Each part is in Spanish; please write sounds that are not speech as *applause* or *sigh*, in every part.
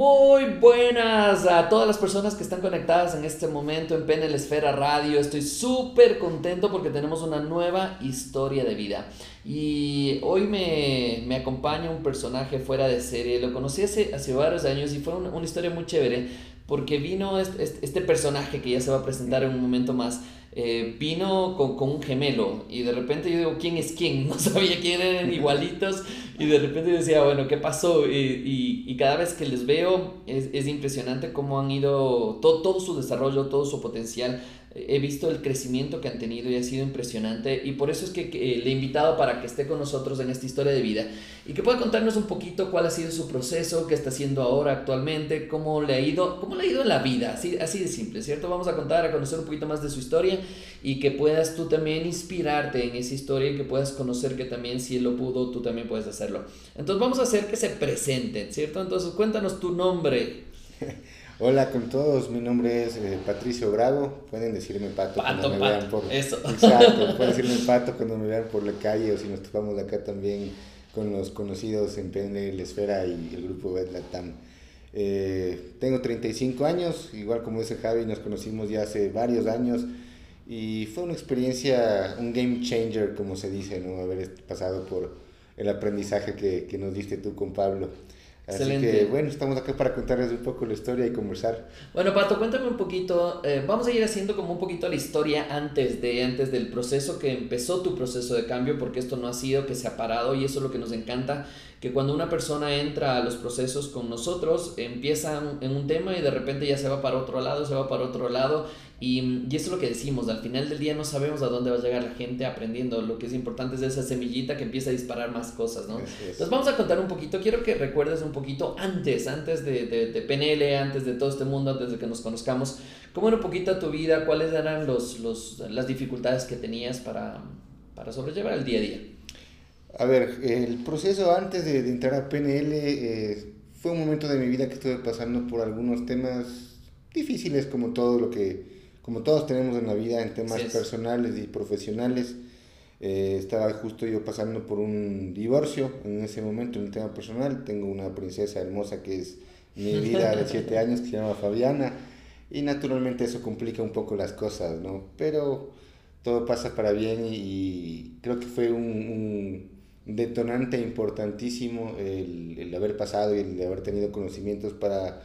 Muy buenas a todas las personas que están conectadas en este momento en PNL Esfera Radio. Estoy súper contento porque tenemos una nueva historia de vida. Y hoy me, me, acompaña un personaje fuera de serie. Lo conocí hace, hace varios años y fue una, una historia muy chévere porque vino este, este, personaje que ya se va a presentar en un momento más. Eh, vino con, con, un gemelo y de repente yo digo, ¿quién es quién? *laughs* No sabía quién eran *laughs* igualitos y de repente decía, bueno, ¿qué pasó? Y, y, y cada vez que les veo es, es impresionante cómo han ido, todo, todo su desarrollo, todo su potencial he visto el crecimiento que han tenido y ha sido impresionante y por eso es que, le he invitado para que esté con nosotros en esta historia de vida y que pueda contarnos un poquito cuál ha sido su proceso, qué está haciendo ahora actualmente, cómo le ha ido, cómo le ha ido en la vida, así, así de simple, ¿cierto? Vamos a contar, a conocer un poquito más de su historia y que puedas tú también inspirarte en esa historia y que puedas conocer que también si él lo pudo, tú también puedes hacerlo. Entonces vamos a hacer que se presenten, ¿cierto? Entonces cuéntanos tu nombre. *laughs* Hola con todos, mi nombre es eh, Patricio Bravo, pueden decirme Pato, cuando me vean por... Eso. *laughs* Exacto, pueden decirme Pato cuando me vean por la calle o si nos topamos acá también con los conocidos en PNL Esfera y el grupo Bedlatam. Eh, tengo 35 años, igual como dice Javi, nos conocimos ya hace varios años y fue una experiencia, un game changer como se dice, ¿no? haber pasado por el aprendizaje que, que nos diste tú con Pablo. Así que bueno, estamos acá para contarles un poco la historia y conversar. Bueno, Pato, cuéntame un poquito, eh, vamos a ir haciendo como un poquito la historia antes, de, antes del proceso que empezó tu proceso de cambio, porque esto no ha sido que se ha parado y eso es lo que nos encanta, que cuando una persona entra a los procesos con nosotros, empieza en un tema y de repente ya se va para otro lado, se va para otro lado y, y, eso es lo que decimos, al final del día no sabemos a dónde va a llegar la gente aprendiendo. Lo que es importante es esa semillita que empieza a disparar más cosas, ¿no? Entonces vamos a contar un poquito, quiero que recuerdes un poquito antes, antes de, de, de, PNL, antes de todo este mundo, antes de que nos conozcamos, cómo era un poquito tu vida, cuáles eran los, los, las dificultades que tenías para, para sobrellevar el día a día. A ver, el proceso antes de, entrar a PNL eh, fue un momento de mi vida que estuve pasando por algunos temas difíciles como todo lo que como todos tenemos en la vida en temas personales y profesionales. Eh, estaba justo yo pasando por un divorcio en ese momento, en un tema personal. Tengo una princesa hermosa que es mi vida de *laughs* 7 años, que se llama Fabiana. Y naturalmente eso complica un poco las cosas, ¿no? Pero todo pasa para bien y, creo que fue un, un detonante importantísimo el, el, haber pasado y el haber tenido conocimientos para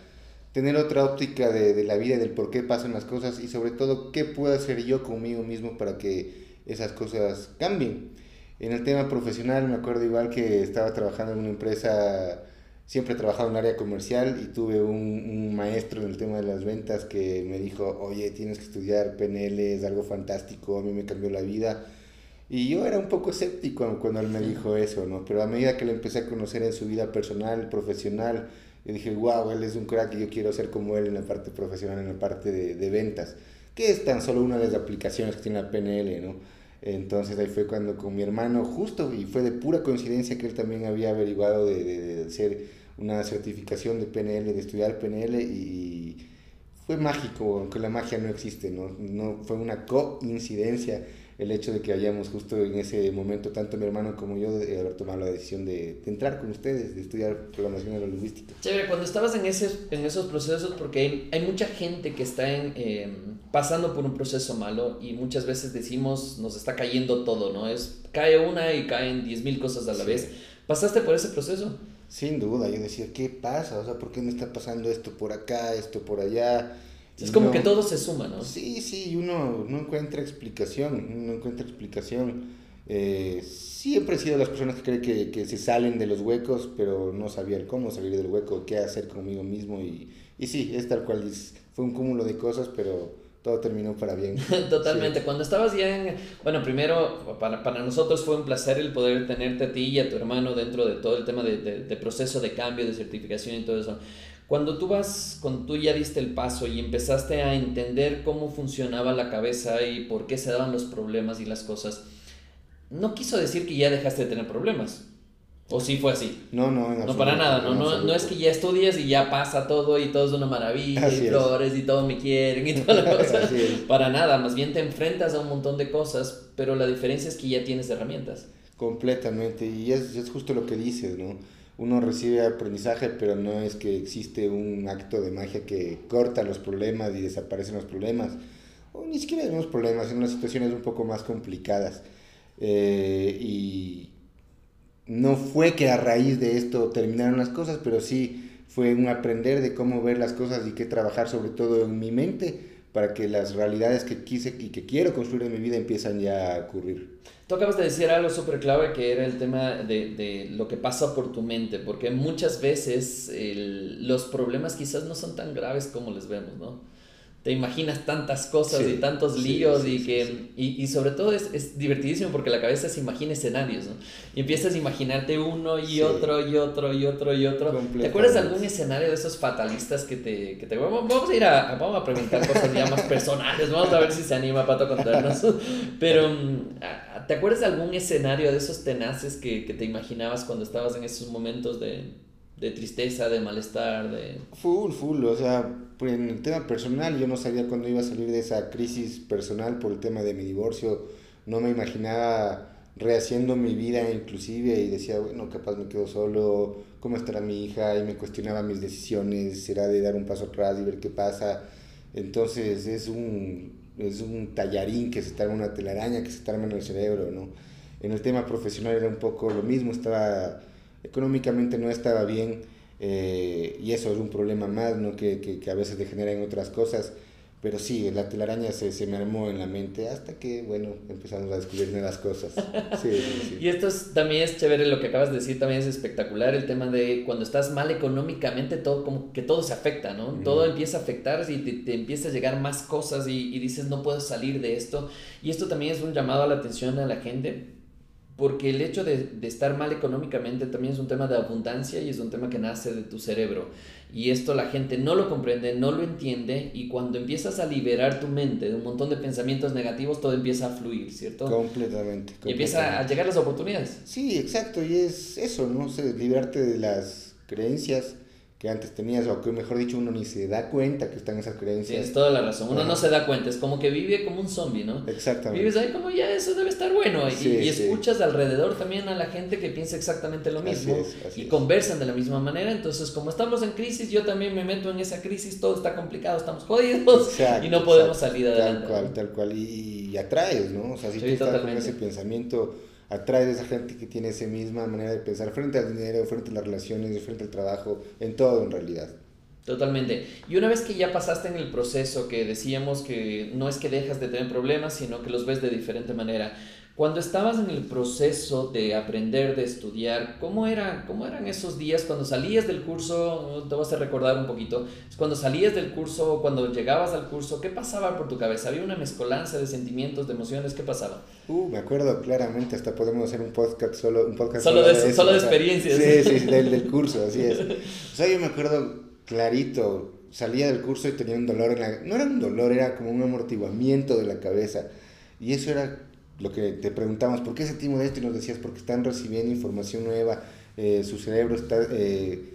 tener otra óptica de, de la vida, del por qué pasan las cosas y sobre todo qué puedo hacer yo conmigo mismo para que esas cosas cambien. En el tema profesional me acuerdo igual que estaba trabajando en una empresa, siempre he trabajado en área comercial y tuve un, un, maestro en el tema de las ventas que me dijo, oye, tienes que estudiar PNL, es algo fantástico, a mí me cambió la vida. Y yo era un poco escéptico cuando él me dijo eso, ¿no? Pero a medida que lo empecé a conocer en su vida personal, profesional, y dije, wow, él es un crack y yo quiero ser como él en la parte profesional, en la parte de, de ventas, que es tan solo una de las aplicaciones que tiene la PNL, ¿no? Entonces ahí fue cuando con mi hermano, justo, y fue de pura coincidencia que él también había averiguado de, de, de hacer una certificación de PNL, de estudiar PNL, y fue mágico, aunque la magia no existe, ¿no? no fue una coincidencia el hecho de que hayamos justo en ese momento, tanto mi hermano como yo, de haber tomado la decisión de, de entrar con ustedes, de estudiar programación neurolingüística. Chévere, cuando estabas en, ese, en esos procesos, porque hay, hay mucha gente que está en, eh, pasando por un proceso malo y muchas veces decimos, nos está cayendo todo, ¿no? Es, cae una y caen 10.000 cosas a la sí. vez. ¿Pasaste por ese proceso? Sin duda, yo decía, ¿qué pasa? O sea, ¿por qué me está pasando esto por acá, esto por allá? Es como que todo se suma, ¿no? Sí, sí, uno no encuentra explicación, no encuentra explicación. Eh, siempre he sido de las personas que creen que, que, se salen de los huecos, pero no sabían cómo salir del hueco, qué hacer conmigo mismo. Y, y sí, es tal cual, fue un cúmulo de cosas, pero todo terminó para bien. *laughs* Totalmente. Sí. Cuando estabas ya en... Bueno, primero, para, para nosotros fue un placer el poder tenerte a ti y a tu hermano dentro de todo el tema de, de, de proceso de cambio, de certificación y todo eso. Cuando tú vas, cuando tú ya diste el paso y empezaste a entender cómo funcionaba la cabeza y por qué se daban los problemas y las cosas, no quiso decir que ya dejaste de tener problemas. ¿O sí fue así? No, no, en No, para nada, no, no, no es que ya estudias y ya pasa todo y todo es una maravilla así y flores es. y todos me quieren y toda la *laughs* cosa. para nada, más bien te enfrentas a un montón de cosas, pero la diferencia es que ya tienes herramientas. Completamente, y es, es justo lo que dices, ¿no? Uno recibe aprendizaje, pero no es que existe un acto de magia que corta los problemas y desaparecen los problemas, o ni siquiera hay problemas, en unas situaciones un poco más complicadas. Eh, y no fue que a raíz de esto terminaron las cosas, pero sí fue un aprender de cómo ver las cosas y qué trabajar sobre todo en mi mente para que las realidades que quise y que quiero construir en mi vida empiezan ya a ocurrir. Tú acabas de decir algo súper clave que era el tema de, de, lo que pasa por tu mente, porque muchas veces los problemas quizás no son tan graves como les vemos, ¿no? Te imaginas tantas cosas y tantos líos y que y, y, sobre todo es, es, divertidísimo porque la cabeza se imagina escenarios ¿no? y empiezas a imaginarte uno y otro y otro y otro y otro. ¿te acuerdas de algún escenario de esos fatalistas que te, que te vamos a ir a vamos a preguntar cosas ya más personales vamos a ver si se anima Pato a contarnos. *laughs* Pero mm, ¿te acuerdas de algún escenario de esos tenaces que, que te imaginabas cuando estabas en esos momentos de de tristeza, de malestar, de... Full, full, o sea, pues, en el tema personal yo no sabía cuándo iba a salir de esa crisis personal por el tema de mi divorcio, no me imaginaba rehaciendo mi vida inclusive y decía, bueno, capaz me quedo solo, cómo estará mi hija y me cuestionaba mis decisiones, será de dar un paso atrás y ver qué pasa. Entonces es un, es un tallarín que se está una telaraña que se está en el cerebro, ¿no? En el tema profesional era un poco lo mismo, estaba económicamente no estaba bien eh, y eso es un problema más, ¿no? Que, que, que, a veces degenera en otras cosas. Pero sí, la telaraña se, se me armó en la mente hasta que, bueno, empezamos a descubrir nuevas cosas. *laughs* Sí, sí, y esto es, también es chévere, lo que acabas de decir también es espectacular, el tema de cuando estás mal económicamente, todo como que todo se afecta, ¿no? Todo empieza a afectar y te, te, empieza a llegar más cosas y, y dices, no puedo salir de esto. Y esto también es un llamado a la atención a la gente porque el hecho de, de, estar mal económicamente también es un tema de abundancia y es un tema que nace de tu cerebro. Y esto la gente no lo comprende, no lo entiende y cuando empiezas a liberar tu mente de un montón de pensamientos negativos, todo empieza a fluir, ¿cierto? Completamente. Y empieza a llegar las oportunidades. Sí, exacto. Y es eso, ¿no? sé, liberarte de las creencias que antes tenías, o que mejor dicho, uno ni se da cuenta que están esas creencias. Tienes toda la razón, uno no se da cuenta, es como que vive como un zombie, ¿no? Exactamente. Vives ahí como ya eso debe estar bueno, sí, y, escuchas sí. alrededor también a la gente que piensa exactamente lo mismo, así es, así y es. conversan de la misma manera, entonces como estamos en crisis, yo también me meto en esa crisis, todo está complicado, estamos jodidos, exacto, y no podemos exacto, salir adelante. Tal cual, tal cual, y, y atraes, ¿no? O sea, si tú estás con ese pensamiento atrae a esa gente que tiene esa misma manera de pensar frente al dinero, frente a las relaciones, frente al trabajo, en todo en realidad. Totalmente. Y una vez que ya pasaste en el proceso que decíamos que no es que dejas de tener problemas, sino que los ves de diferente manera. Cuando estabas en el proceso de aprender, de estudiar, ¿cómo, era, ¿cómo eran esos días cuando salías del curso? Te vas a recordar un poquito. Cuando salías del curso, cuando llegabas al curso, ¿qué pasaba por tu cabeza? ¿Había una mezcolanza de sentimientos, de emociones? ¿Qué pasaba? Uh, me acuerdo claramente, hasta podemos hacer un podcast solo, un podcast solo, solo de, de, eso, solo de experiencias. Sí, sí, *laughs* del, del curso, así es. O sea, yo me acuerdo clarito, salía del curso y tenía un dolor en la... No era un dolor, era como un amortiguamiento de la cabeza. Y eso era lo que te preguntamos, ¿por qué sentimos esto? Y nos decías, porque están recibiendo información nueva, eh, su cerebro está eh,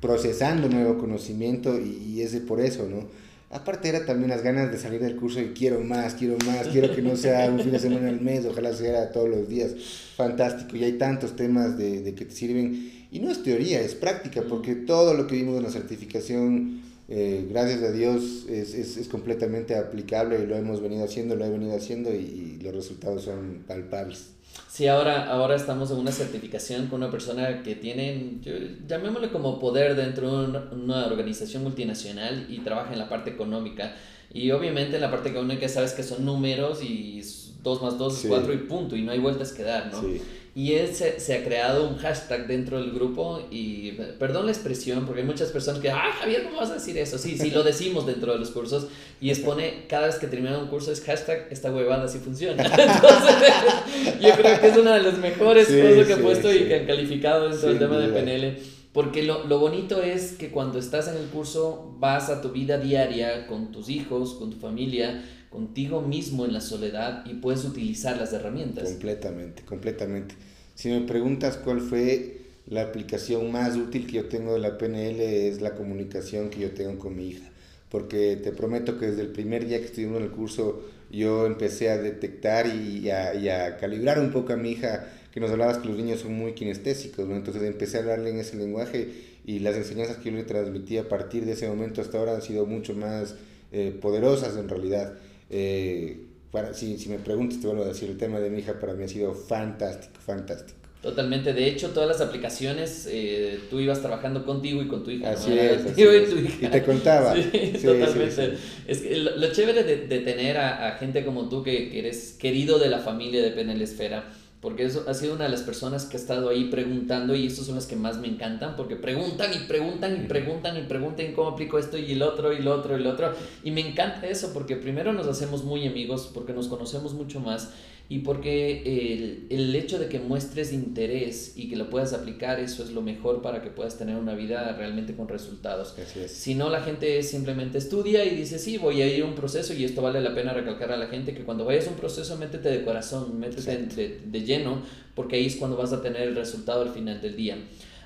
procesando nuevo conocimiento y, y es de por eso, ¿no? Aparte era también las ganas de salir del curso y quiero más, quiero más, quiero que no sea un fin de semana al mes, ojalá sea todos los días. Fantástico, y hay tantos temas de, de que te sirven. Y no es teoría, es práctica, porque todo lo que vimos en la certificación, eh, gracias a Dios, es, es, es, completamente aplicable y lo hemos venido haciendo, lo he venido haciendo y, y los resultados son palpables. Sí, ahora, ahora estamos en una certificación con una persona que tiene, yo, llamémosle como poder dentro de una, una, organización multinacional y trabaja en la parte económica. Y obviamente en la parte económica sabes que son números y 2 más 2 es 4 sí. y punto, y no hay vueltas que dar, ¿no? Sí. Y él se, se, ha creado un hashtag dentro del grupo y, perdón la expresión, porque hay muchas personas que, ah, Javier, ¿cómo vas a decir eso? Sí, sí, lo decimos dentro de los cursos y expone, cada vez que termina un curso es hashtag, esta huevada sí funciona. *laughs* Entonces, yo creo que es una de las mejores sí, cosas que he puesto y que han calificado dentro del tema de PNL. Porque lo, lo bonito es que cuando estás en el curso vas a tu vida diaria con tus hijos, con tu familia, contigo mismo en la soledad y puedes utilizar las herramientas. Completamente, completamente. Si me preguntas cuál fue la aplicación más útil que yo tengo de la PNL es la comunicación que yo tengo con mi hija. Porque te prometo que desde el primer día que estuvimos en el curso yo empecé a detectar y a, calibrar un poco a mi hija, que nos hablabas que los niños son muy kinestésicos, ¿no? Entonces empecé a hablarle en ese lenguaje y las enseñanzas que yo le transmití a partir de ese momento hasta ahora han sido mucho más eh, poderosas en realidad. Eh, para, si, si me preguntas, te vuelvo a decir, el tema de mi hija para mí ha sido fantástico, fantástico. Totalmente. De hecho, todas las aplicaciones, eh, tú ibas trabajando contigo y con tu hija. Así es. Y, te contaba. *laughs* Sí, totalmente. es que lo, chévere de, de tener a, a, gente como tú que, que, eres querido de la familia de Penel Esfera porque eso ha sido una de las personas que ha estado ahí preguntando y estos son las que más me encantan porque preguntan y preguntan y preguntan y preguntan cómo aplico esto y el otro y el otro y el otro. Y me encanta eso porque primero nos hacemos muy amigos porque nos conocemos mucho más y porque el, el, hecho de que muestres interés y que lo puedas aplicar, eso es lo mejor para que puedas tener una vida realmente con resultados. Si no, la gente simplemente estudia y dice, sí, voy a ir a un proceso y esto vale la pena recalcar a la gente que cuando vayas a un proceso, métete de corazón, métete de, de lleno, porque ahí es cuando vas a tener el resultado al final del día.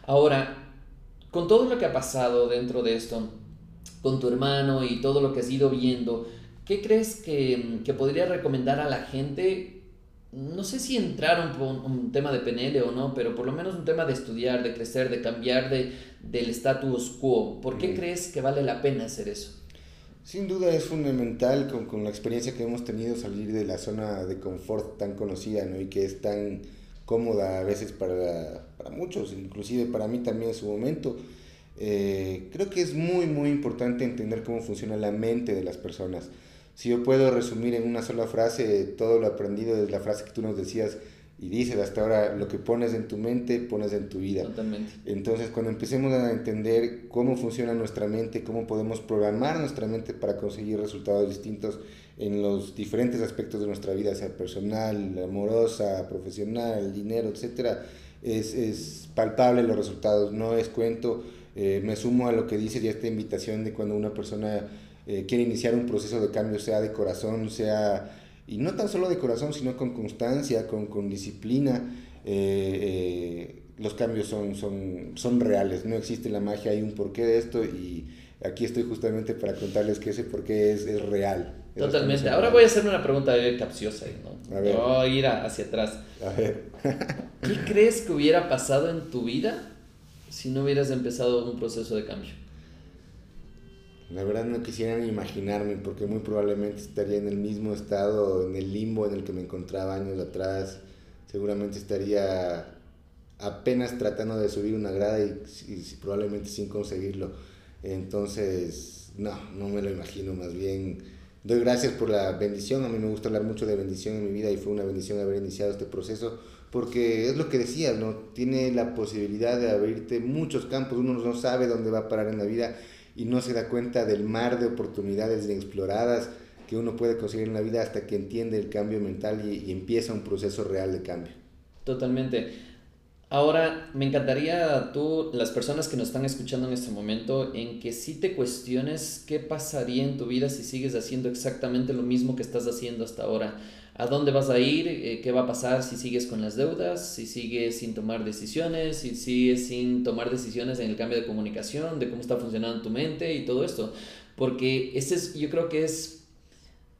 Ahora, con todo lo que ha pasado dentro de esto, con tu hermano y todo lo que has ido viendo, ¿qué crees que, que podría recomendar a la gente no sé si entrar un, un, tema de PNL o no, pero por lo menos un tema de estudiar, de crecer, de cambiar de, del status quo. ¿Por qué crees que vale la pena hacer eso? Sin duda es fundamental con, con, la experiencia que hemos tenido salir de la zona de confort tan conocida ¿no? y que es tan cómoda a veces para, para muchos, inclusive para mí también en su momento. Eh, creo que es muy, muy importante entender cómo funciona la mente de las personas si yo puedo resumir en una sola frase todo lo aprendido desde la frase que tú nos decías y dices hasta ahora, lo que pones en tu mente, pones en tu vida. Totalmente. Entonces, cuando empecemos a entender cómo funciona nuestra mente, cómo podemos programar nuestra mente para conseguir resultados distintos en los diferentes aspectos de nuestra vida, sea personal, amorosa, profesional, dinero, etc., es, es palpable los resultados, no es cuento. Eh, me sumo a lo que dice ya esta invitación de cuando una persona eh, quiere iniciar un proceso de cambio, sea de corazón, sea, y no tan solo de corazón, sino con constancia, con, con disciplina, eh, eh, los cambios son, son, son reales, no existe la magia, hay un porqué de esto y aquí estoy justamente para contarles que ese porqué es, es real. Totalmente. Ahora voy a hacer una pregunta capciosa, ¿no? A ver. Voy a ir hacia atrás. A ver. ¿Qué crees que hubiera pasado en tu vida si no hubieras empezado un proceso de cambio? La verdad no quisiera ni imaginarme porque muy probablemente estaría en el mismo estado, en el limbo en el que me encontraba años atrás. Seguramente estaría apenas tratando de subir una grada y, probablemente sin conseguirlo. Entonces, no, no me lo imagino, más bien doy gracias por la bendición. A mí me gusta hablar mucho de bendición en mi vida y fue una bendición haber iniciado este proceso porque es lo que decías, ¿no? Tiene la posibilidad de abrirte muchos campos, uno no sabe dónde va a parar en la vida y no se da cuenta del mar de oportunidades inexploradas que uno puede conseguir en la vida hasta que entiende el cambio mental y, empieza un proceso real de cambio. Totalmente. Ahora, me encantaría tú, las personas que nos están escuchando en este momento, en que si te cuestiones qué pasaría en tu vida si sigues haciendo exactamente lo mismo que estás haciendo hasta ahora. A dónde vas a ir, eh, qué va a pasar si sigues con las deudas, si sigues sin tomar decisiones, si sigues sin tomar decisiones en el cambio de comunicación, de cómo está funcionando tu mente y todo esto. Porque ese es, yo creo que es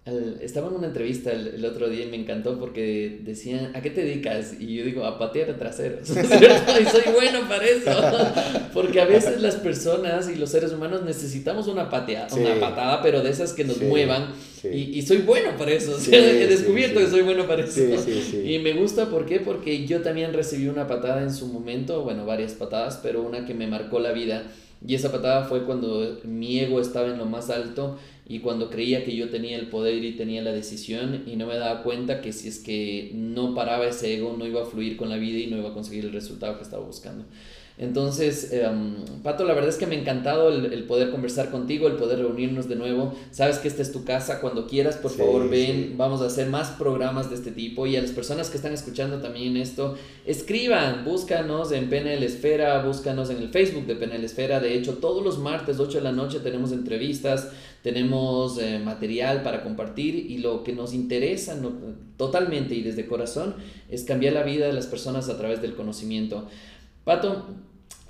estaba en una entrevista el, otro día y me encantó porque decían, ¿a qué te dedicas? Y yo digo, a patear traseros. *laughs* y soy bueno para eso. *laughs* Porque a veces las personas y los seres humanos necesitamos una, patea, una patada, pero de esas que nos muevan. Y, y, soy bueno para eso. *laughs* he descubierto que soy bueno para eso. Y me gusta, ¿por qué? Porque yo también recibí una patada en su momento, bueno, varias patadas, pero una que me marcó la vida. Y esa patada fue cuando mi ego estaba en lo más alto y cuando creía que yo tenía el poder y tenía la decisión y no me daba cuenta que si es que no paraba ese ego no iba a fluir con la vida y no iba a conseguir el resultado que estaba buscando. Entonces, em, Pato, la verdad es que me ha encantado el, poder conversar contigo, el poder reunirnos de nuevo. Sabes que esta es tu casa, cuando quieras, por favor, ven, vamos a hacer más programas de este tipo. Y a las personas que están escuchando también esto, escriban, búscanos en PNL Esfera, búscanos en el Facebook de PNL Esfera. De hecho, todos los martes, 8 de la noche, tenemos entrevistas, tenemos eh, material para compartir y lo que nos interesa totalmente y desde corazón es cambiar la vida de las personas a través del conocimiento. Pato,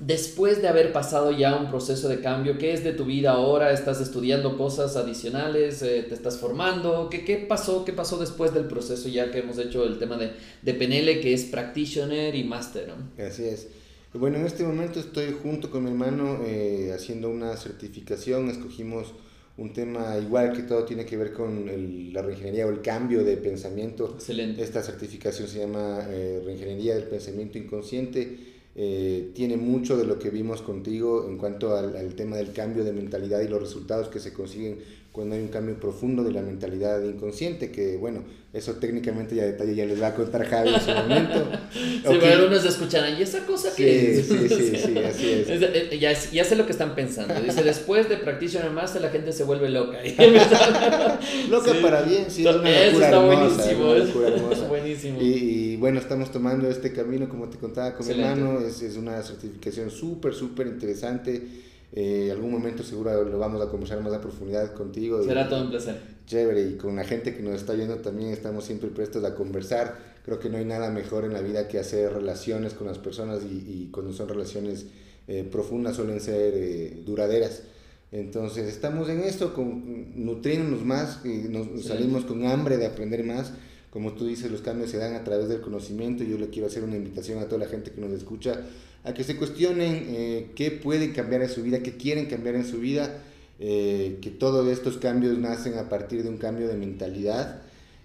después de haber pasado ya un proceso de cambio, ¿qué es de tu vida ahora? ¿Estás estudiando cosas adicionales? Eh, ¿Te estás formando? ¿Qué, ¿Qué pasó? ¿Qué pasó después del proceso ya que hemos hecho el tema de, de PNL, que es Practitioner y Master? ¿no? Así es. Bueno, en este momento estoy junto con mi hermano eh, haciendo una certificación. Escogimos un tema igual que todo tiene que ver con el, la reingeniería o el cambio de pensamiento. Excelente. Esta certificación se llama eh, Reingeniería del Pensamiento Inconsciente eh, tiene mucho de lo que vimos contigo en cuanto al, al, tema del cambio de mentalidad y los resultados que se consiguen cuando hay un cambio profundo de la mentalidad inconsciente, que bueno, eso técnicamente ya detalle ya les va a contar Javi en su momento. *laughs* sí, okay. pero algunos escucharán, ¿y esa cosa sí, que es? Sí, sí, *laughs* sí, así es. es ya, ya, sé lo que están pensando. Dice, después de Practitioner Master la gente se vuelve loca. *laughs* loca sí. para bien, sí, es una locura está hermosa, buenísimo. una locura hermosa. buenísimo. Y, y, bueno, estamos tomando este camino, como te contaba con Excelente. mi hermano, es, es una certificación súper, súper interesante eh, algún momento seguro lo vamos a conversar más a profundidad contigo. Será y, todo un placer. Chévere, y con la gente que nos está viendo también estamos siempre prestos a conversar. Creo que no hay nada mejor en la vida que hacer relaciones con las personas y, y cuando son relaciones eh, profundas suelen ser eh, duraderas. Entonces estamos en esto, con, nutriéndonos más, y nos sí. salimos con hambre de aprender más. Como tú dices, los cambios se dan a través del conocimiento. Yo le quiero hacer una invitación a toda la gente que nos escucha a que se cuestionen eh, qué pueden cambiar en su vida, qué quieren cambiar en su vida, eh, que todos estos cambios nacen a partir de un cambio de mentalidad.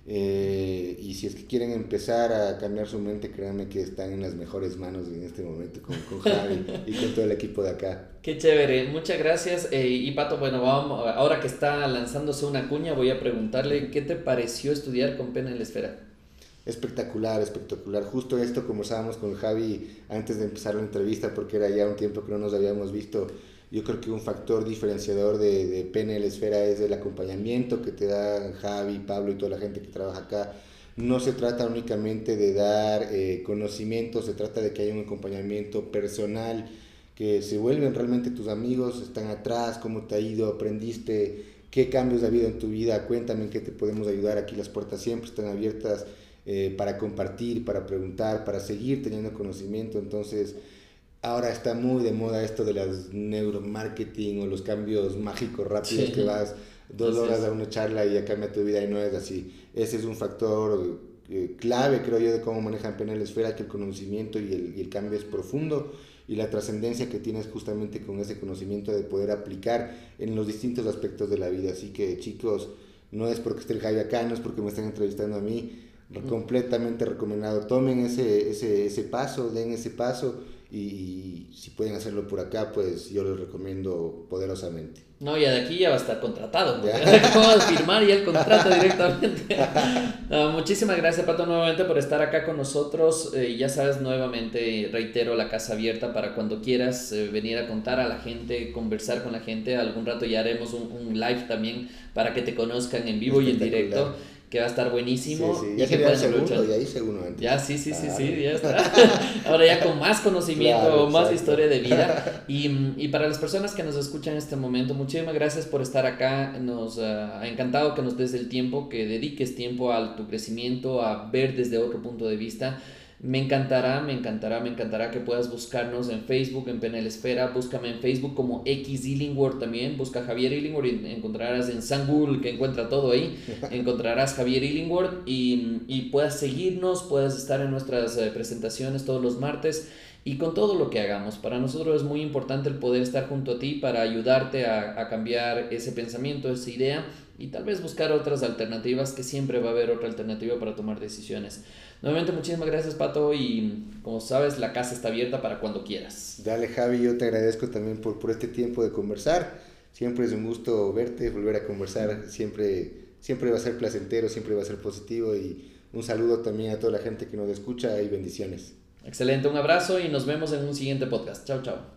Eh, y si es que quieren empezar a cambiar su mente, créanme que están en las mejores manos en este momento con, con Javi y con todo el equipo de acá. Qué chévere, muchas gracias. Eh, y Pato, bueno, vamos, ahora que está lanzándose una cuña, voy a preguntarle qué te pareció estudiar con Pena en la Esfera. Espectacular, espectacucular. Justo esto conversábamos con Javi antes de empezar la entrevista porque era ya un tiempo que no nos habíamos visto. Yo creo que un factor diferenciador de, de PNL Esfera es el acompañamiento que te dan Javi, Pablo y toda la gente que trabaja acá. No se trata únicamente de dar eh, conocimiento, se trata de que haya un acompañamiento personal, que se vuelven realmente tus amigos, están atrás, cómo te ha ido, aprendiste, qué cambios ha habido en tu vida, cuéntame en qué te podemos ayudar, aquí las puertas siempre están abiertas eh, para compartir, para preguntar, para seguir teniendo conocimiento. Entonces, ahora está muy de moda esto de las neuromarketing o los cambios mágicos rápidos sí. que vas dos horas a una charla y ya cambia tu vida y no es así. Ese es un factor eh, clave, creo yo, de cómo manejan PNL Esfera, que el conocimiento y el, y el cambio es profundo y la trascendencia que tienes justamente con ese conocimiento de poder aplicar en los distintos aspectos de la vida. Así que chicos, no es porque esté el Javi acá, no es porque me estén entrevistando a mí, completamente recomendado. Tomen ese, ese, ese paso, den ese paso y, si pueden hacerlo por acá, pues yo les recomiendo poderosamente. No, ya de aquí ya va a estar contratado. *laughs* Vamos *laughs* a firmar ya el contrato directamente. no, *laughs* muchísimas gracias, Pato, nuevamente por estar acá con nosotros. Eh, ya sabes, nuevamente reitero la casa abierta para cuando quieras eh, venir a contar a la gente, conversar con la gente. Algún rato ya haremos un, un live también para que te conozcan en vivo y en directo que va a estar buenísimo. Sí, sí. Ya que el segundo, ya hice uno antes. Ya, sí, sí, sí, sí, ya está. *laughs* Ahora ya con más conocimiento, claro, más historia de vida. *laughs* Y, y, para las personas que nos escuchan en este momento, muchísimas gracias por estar acá. Nos uh, ha encantado que nos des el tiempo, que dediques tiempo a tu crecimiento, a ver desde otro punto de vista. Me encantará, me encantará, me encantará que puedas buscarnos en Facebook, en Penel Esfera. Búscame en Facebook como X Illingworth también. Busca Javier Illingworth y encontrarás en San Google, que encuentra todo ahí. *laughs* encontrarás Javier Illingworth y, y puedas seguirnos, puedas estar en nuestras eh, presentaciones todos los martes y con todo lo que hagamos. Para nosotros es muy importante el poder estar junto a ti para ayudarte a, a cambiar ese pensamiento, esa idea y tal vez buscar otras alternativas, que siempre va a haber otra alternativa para tomar decisiones. Nuevamente, muchísimas gracias, Pato, y como sabes, la casa está abierta para cuando quieras. Dale, Javi, yo te agradezco también por, por este tiempo de conversar. Siempre es un gusto verte, volver a conversar. Siempre, siempre va a ser placentero, siempre va a ser positivo. Y un saludo también a toda la gente que nos escucha y bendiciones. Excelente, un abrazo y nos vemos en un siguiente podcast. Chao, chao.